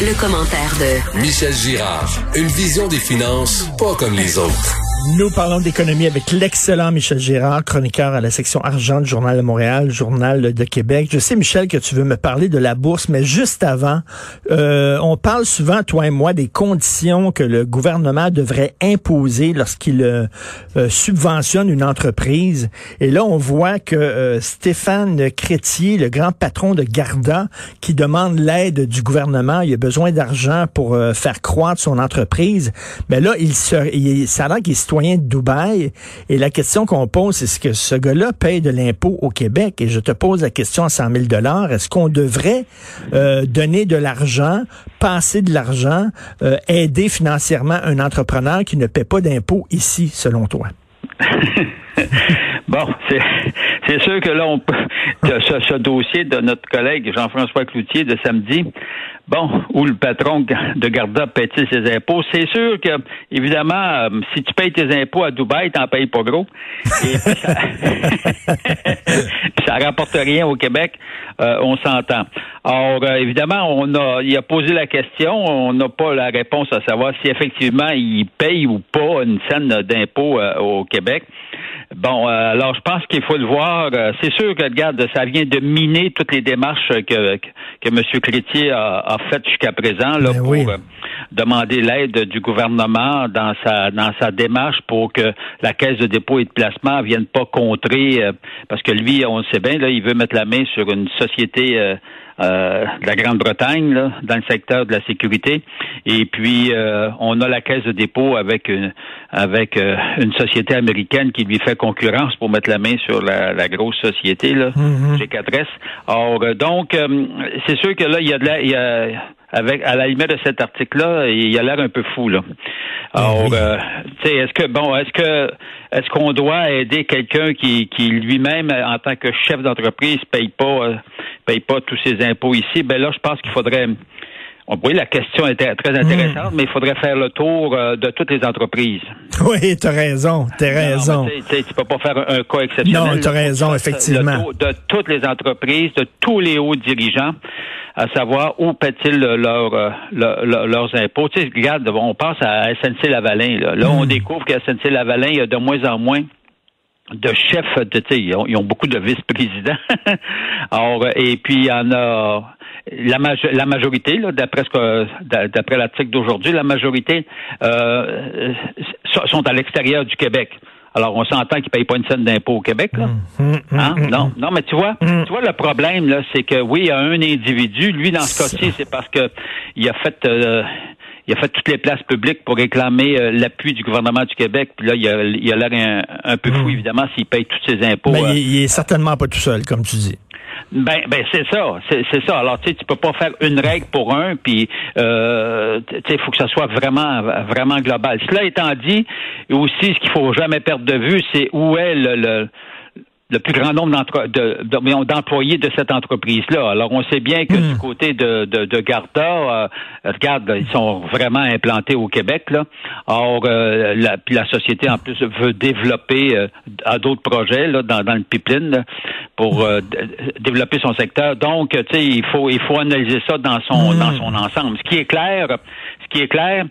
Le, commentaire de Michel Girard. Une vision des finances pas comme les autres. Nous parlons d'économie avec l'excellent Michel Gérard, chroniqueur à la section argent du Journal de Montréal, Journal de Québec. Je sais, Michel, que tu veux me parler de la bourse, mais juste avant, euh, on parle souvent, toi et moi, des conditions que le gouvernement devrait imposer lorsqu'il euh, euh, subventionne une entreprise. Et là, on voit que Stéphane Crétier, le grand patron de Garda, qui demande l'aide du gouvernement, il a besoin d'argent pour faire croître son entreprise. Mais là, il se, il, ça de Dubaï. Et la question qu'on pose, c'est est-ce que ce gars-là paye de l'impôt au Québec? Et je te pose la question à 100 000 Est-ce qu'on devrait euh, donner de l'argent, passer de l'argent, euh, aider financièrement un entrepreneur qui ne paie pas d'impôt ici, selon toi? bon, c'est sûr que là, on peut, ce, ce dossier de notre collègue Jean-François Cloutier de samedi, bon, où le patron de Garda paie ses impôts, c'est sûr que, évidemment, euh, si tu payes tes impôts à Dubaï, t'en payes pas gros. Ça, ça rapporte rien au Québec, euh, on s'entend. Alors, euh, évidemment, on a, il a posé la question, on n'a pas la réponse à savoir si effectivement il paye ou pas une scène d'impôts au Québec. Bon, euh, alors je pense qu'il faut le voir. Euh, c'est sûr que, regarde, ça vient de miner toutes les démarches que, que, M. Crétier a, a faites jusqu'à présent là, ben pour euh, demander l'aide du gouvernement dans sa dans sa démarche pour que la Caisse de dépôt et de placement vienne pas contrer, parce que lui, on le sait bien, là, il veut mettre la main sur une société euh, de la Grande-Bretagne dans le secteur de la sécurité. Et puis euh, on a la caisse de dépôt avec une avec euh, une société américaine qui lui fait concurrence pour mettre la main sur la, la grosse société là, mm G4S. Or donc c'est sûr que là il y a de la, il y a avec à la limite de cet article-là, il a l'air un peu fou là. Alors, tu sais, est-ce que bon, est-ce que est-ce qu'on doit aider quelqu'un qui, qui lui-même, en tant que chef d'entreprise, paye pas paye pas tous ses impôts ici, ben là, je pense qu'il faudrait. Oui, la question était très intéressante, hmm. mais il faudrait faire le tour euh, de toutes les entreprises. Oui, tu as raison, tu as raison. Tu peux pas faire un, cas exceptionnel. Non, tu as raison, effectivement. de toutes les entreprises, de tous les hauts dirigeants, à savoir où paient-ils leur, euh, leurs impôts. Tu sais, regarde, on pense à SNC-Lavalin. Là, là on hmm. découvre qu'à SNC-Lavalin, il y a de moins en moins de chefs de ils ont, ils ont beaucoup de vice-présidents. Alors et puis il y en a la, la majorité, d'après ce d'après l'article d'aujourd'hui, la majorité euh, sont à l'extérieur du Québec. Alors, on s'entend qu'ils ne payent pas une scène d'impôt au Québec, là. Mmh, mmh, mmh, hein? non, non, mais tu vois, tu vois le problème, là, c'est que oui, il y a un individu, lui, dans ce cas-ci, c'est parce que il a fait euh, il a fait toutes les places publiques pour réclamer euh, l'appui du gouvernement du Québec. Puis là, il a, il a l'air un, peu fou, hmm. évidemment, s'il paye tous ses impôts. Mais il, est certainement pas tout seul, comme tu dis. Ben, ben c'est ça, c'est ça. Alors tu sais, tu peux pas faire une règle pour un, puis euh, tu sais, faut que ça soit vraiment, vraiment global. Cela étant dit, aussi, ce qu'il faut jamais perdre de vue, c'est où est le le plus grand nombre d'employés de, de, cette entreprise-là. Alors, on sait bien que hmm. du côté de, de, de Garda, euh, regarde, ils sont vraiment implantés au Québec. Là. Or, euh, la, puis la société, en plus, veut développer euh, à d'autres projets là, dans, dans le pipeline pour euh, développer son secteur. Donc, tu sais, il faut, il faut analyser ça dans son, dans hmm. son ensemble. Ce qui est clair, ce qui est clair,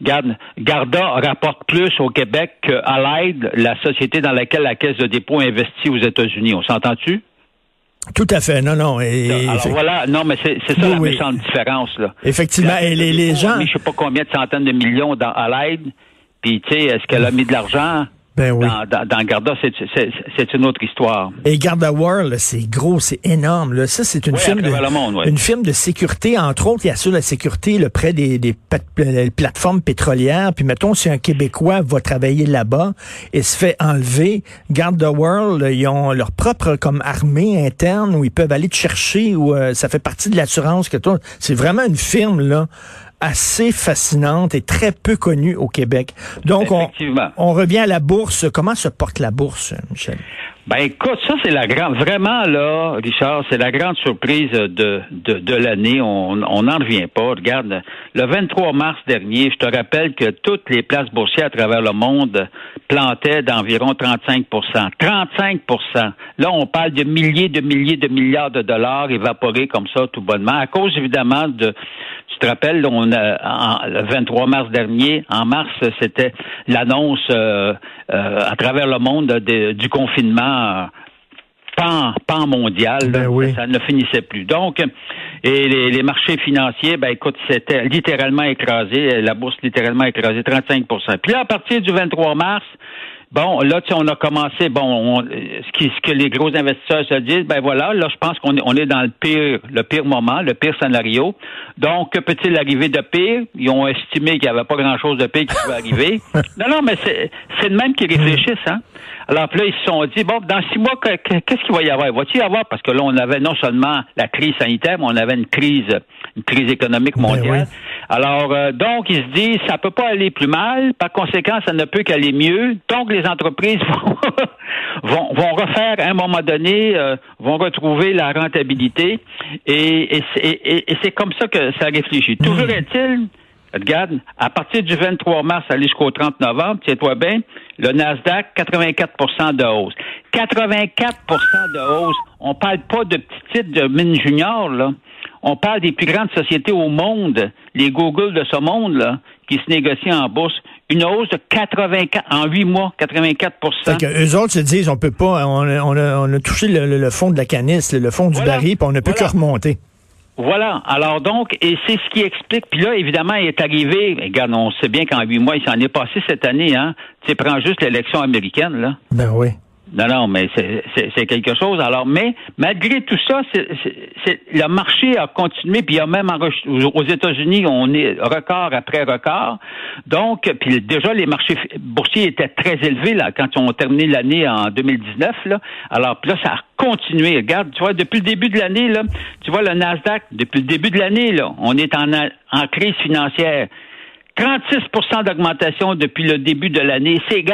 Garda rapporte plus au Québec qu'à l'aide, la société dans laquelle la Caisse de dépôt investit aux États-Unis. On s'entend-tu? Tout à fait, non, non. Et, Alors voilà, non, mais c'est ça la méchante différence. Là. Effectivement, et les, gens... Je sais pas combien de centaines de millions dans, à l'aide, puis tu sais, est-ce qu'elle a mis de l'argent? Ben oui. Dans, dans, Garda, c'est une autre histoire. Et Garda World, c'est gros, c'est énorme. Là. Ça, c'est une, firme de, une firme de sécurité. Entre autres, il assure la sécurité le près des, des plateformes pétrolières. Puis mettons, si un Québécois va travailler là-bas et se fait enlever, Garda World, ils ont leur propre comme armée interne où ils peuvent aller te chercher, où euh, ça fait partie de l'assurance que toi. C'est vraiment une firme là assez fascinante et très peu connue au Québec. Donc, on, on revient à la bourse. Comment se porte la bourse, Michel? Ben écoute, ça c'est la grande, vraiment là, Richard, c'est la grande surprise de, de, de l'année. On n'en revient pas. Regarde, le 23 mars dernier, je te rappelle que toutes les places boursières à travers le monde plantaient d'environ 35% 35% Là, on parle de milliers de milliers de milliards de dollars évaporés comme ça tout bonnement, à cause évidemment de tu te rappelles, on a, le 23 mars dernier, en mars, c'était l'annonce euh, euh, à travers le monde du confinement pan, pan mondial. Ben Ça ne finissait plus. Donc, et les, marchés financiers, ben écoute, c'était littéralement écrasé, la bourse littéralement écrasée, 35% Puis là, à partir du 23 mars, Bon, là, tu on a commencé, bon, ce, qui, ce que les gros investisseurs se disent, ben voilà, là, je pense qu'on est, on est dans le pire, le pire moment, le pire scénario. Donc, que peut-il arriver de pire? Ils ont estimé qu'il n'y avait pas grand-chose de pire qui pouvait arriver. non, non, mais c'est, c'est le même qui réfléchissent, hein. Alors, là, ils se sont dit, bon, dans six mois, qu'est-ce qu'il va y avoir? Va-t-il y avoir? Parce que là, on avait non seulement la crise sanitaire, mais on avait une crise, une crise économique ben mondiale. Alors, euh, donc, ils se disent, ça peut pas aller plus mal. Par conséquent, ça ne peut qu'aller mieux. Donc, les entreprises vont, vont, refaire, à un moment donné, euh, vont retrouver la rentabilité. Et, et, c'est comme ça que ça réfléchit. Toujours hmm. est-il, regarde, à partir du 23 mars aller jusqu'au 30 novembre, tiens-toi bien, le Nasdaq, 84 de hausse. 84 de hausse. On parle pas de petits titres de mine junior, là. On parle des plus grandes sociétés au monde, les Google de ce monde, là, qui se négocient en bourse. Une hausse de 84, en huit mois, 84% que Eux autres se disent, on peut pas, on a, on a, touché le, fond de la canisse, le fond du baril, puis on ne peut que remonter. Voilà. Alors donc, et c'est ce qui explique. Puis là, évidemment, il est arrivé. Regarde, on sait bien qu'en huit mois, il s'en est passé cette année. Hein. Tu prends juste l'élection américaine là. Ben oui. Non, non, mais c'est quelque chose. Alors, mais malgré tout ça, c'est le marché a continué, puis il y a même aux États-Unis, on est record après record. Donc, puis déjà les marchés boursiers étaient très élevés là quand on a terminé l'année en 2019. Là. Alors, puis là, ça a continué. Regarde, tu vois, depuis le début de l'année là, tu vois le Nasdaq, depuis le début de l'année là, on est en, en crise financière. 36% d'augmentation depuis le début de l'année. C'est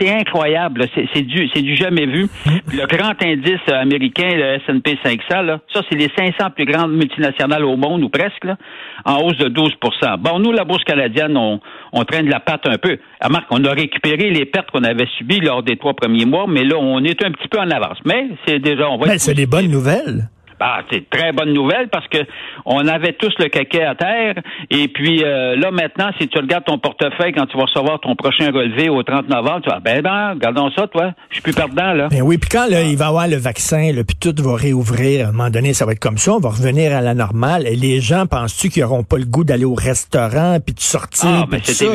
c'est incroyable. C'est du, du jamais vu. Le grand indice américain, le S&P 500, là, ça c'est les 500 plus grandes multinationales au monde ou presque, là, en hausse de 12% Bon, nous la bourse canadienne, on, on traîne la patte un peu. À Marc, on a récupéré les pertes qu'on avait subies lors des trois premiers mois, mais là on est un petit peu en avance. Mais c'est déjà, on va. Ben, c'est des bonnes nouvelles. Ah, c'est très bonne nouvelle parce que on avait tous le caquet à terre. Et puis euh, là maintenant, si tu regardes ton portefeuille quand tu vas recevoir ton prochain relevé au 30 novembre, tu vas ben ben, regardons ça, toi. Je suis plus perdant là. Ben oui, puis quand là, il va y avoir le vaccin, là, puis tout va réouvrir, à un moment donné, ça va être comme ça, on va revenir à la normale. Et les gens, penses-tu qu'ils n'auront pas le goût d'aller au restaurant puis de sortir, ah, ben, tout ça,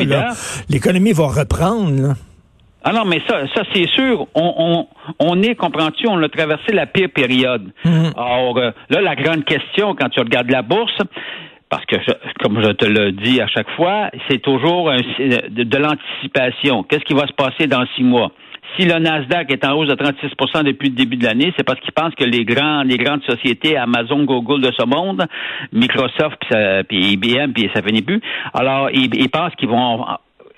L'économie va reprendre. Là. Ah non, mais ça, ça c'est sûr. On, on, on est, comprends-tu, on a traversé la pire période. Mhm. Alors euh, là, la grande question quand tu regardes la bourse, parce que, comme je te le dis à chaque fois, c'est toujours de, de l'anticipation. Qu'est-ce qui va se passer dans six mois? Si le Nasdaq est en hausse de 36% depuis le début de l'année, c'est parce qu'ils pensent que les grands, les grandes sociétés, Amazon, Google de ce monde, Microsoft, puis, IBM, puis ça finit plus. Alors, ils, ils pensent qu'ils vont,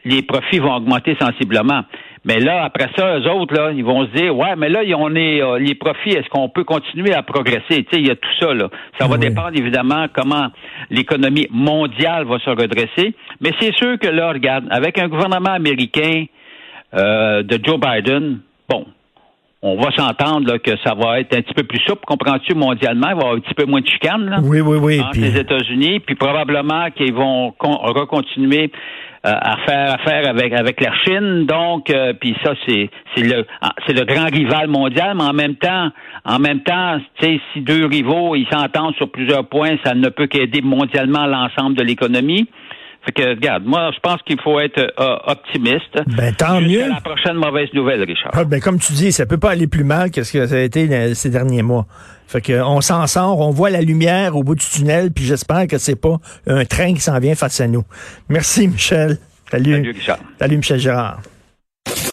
les profits vont augmenter sensiblement. Mais là, après ça, eux autres, là, ils vont se dire, ouais, mais là, on est euh, les profits, est-ce qu'on peut continuer à progresser? Tu sais, il y a tout ça, là. Ça va dépendre, évidemment, comment l'économie mondiale va se redresser. Mais c'est sûr que là, regarde, avec un gouvernement américain euh, de Joe Biden, bon, on va s'entendre que ça va être un petit peu plus souple, comprends-tu, mondialement. Il va y avoir un petit peu moins de chicanes là, oui, oui, oui, entre les États-Unis, puis probablement qu'ils vont recontinuer à faire affaire avec avec la Chine. Donc, euh, puis ça c'est c'est le ah, c'est le grand rival mondial, mais en même temps, en même temps, tu sais, si deux rivaux ils s'entendent sur plusieurs points, ça ne peut qu'aider mondialement l'ensemble de l'économie. Fait que, regarde, moi, je pense qu'il faut être euh, optimiste. Ben, tant mieux. la prochaine mauvaise nouvelle, Richard. Ah, ben, comme tu dis, ça peut pas aller plus mal que ce que ça a été euh, ces derniers mois. Fait que on s'en sort, on voit la lumière au bout du tunnel, puis j'espère que c'est pas un train qui s'en vient face à nous. Merci, Michel. Salut. Salut, Richard. Salut, Michel Gérard.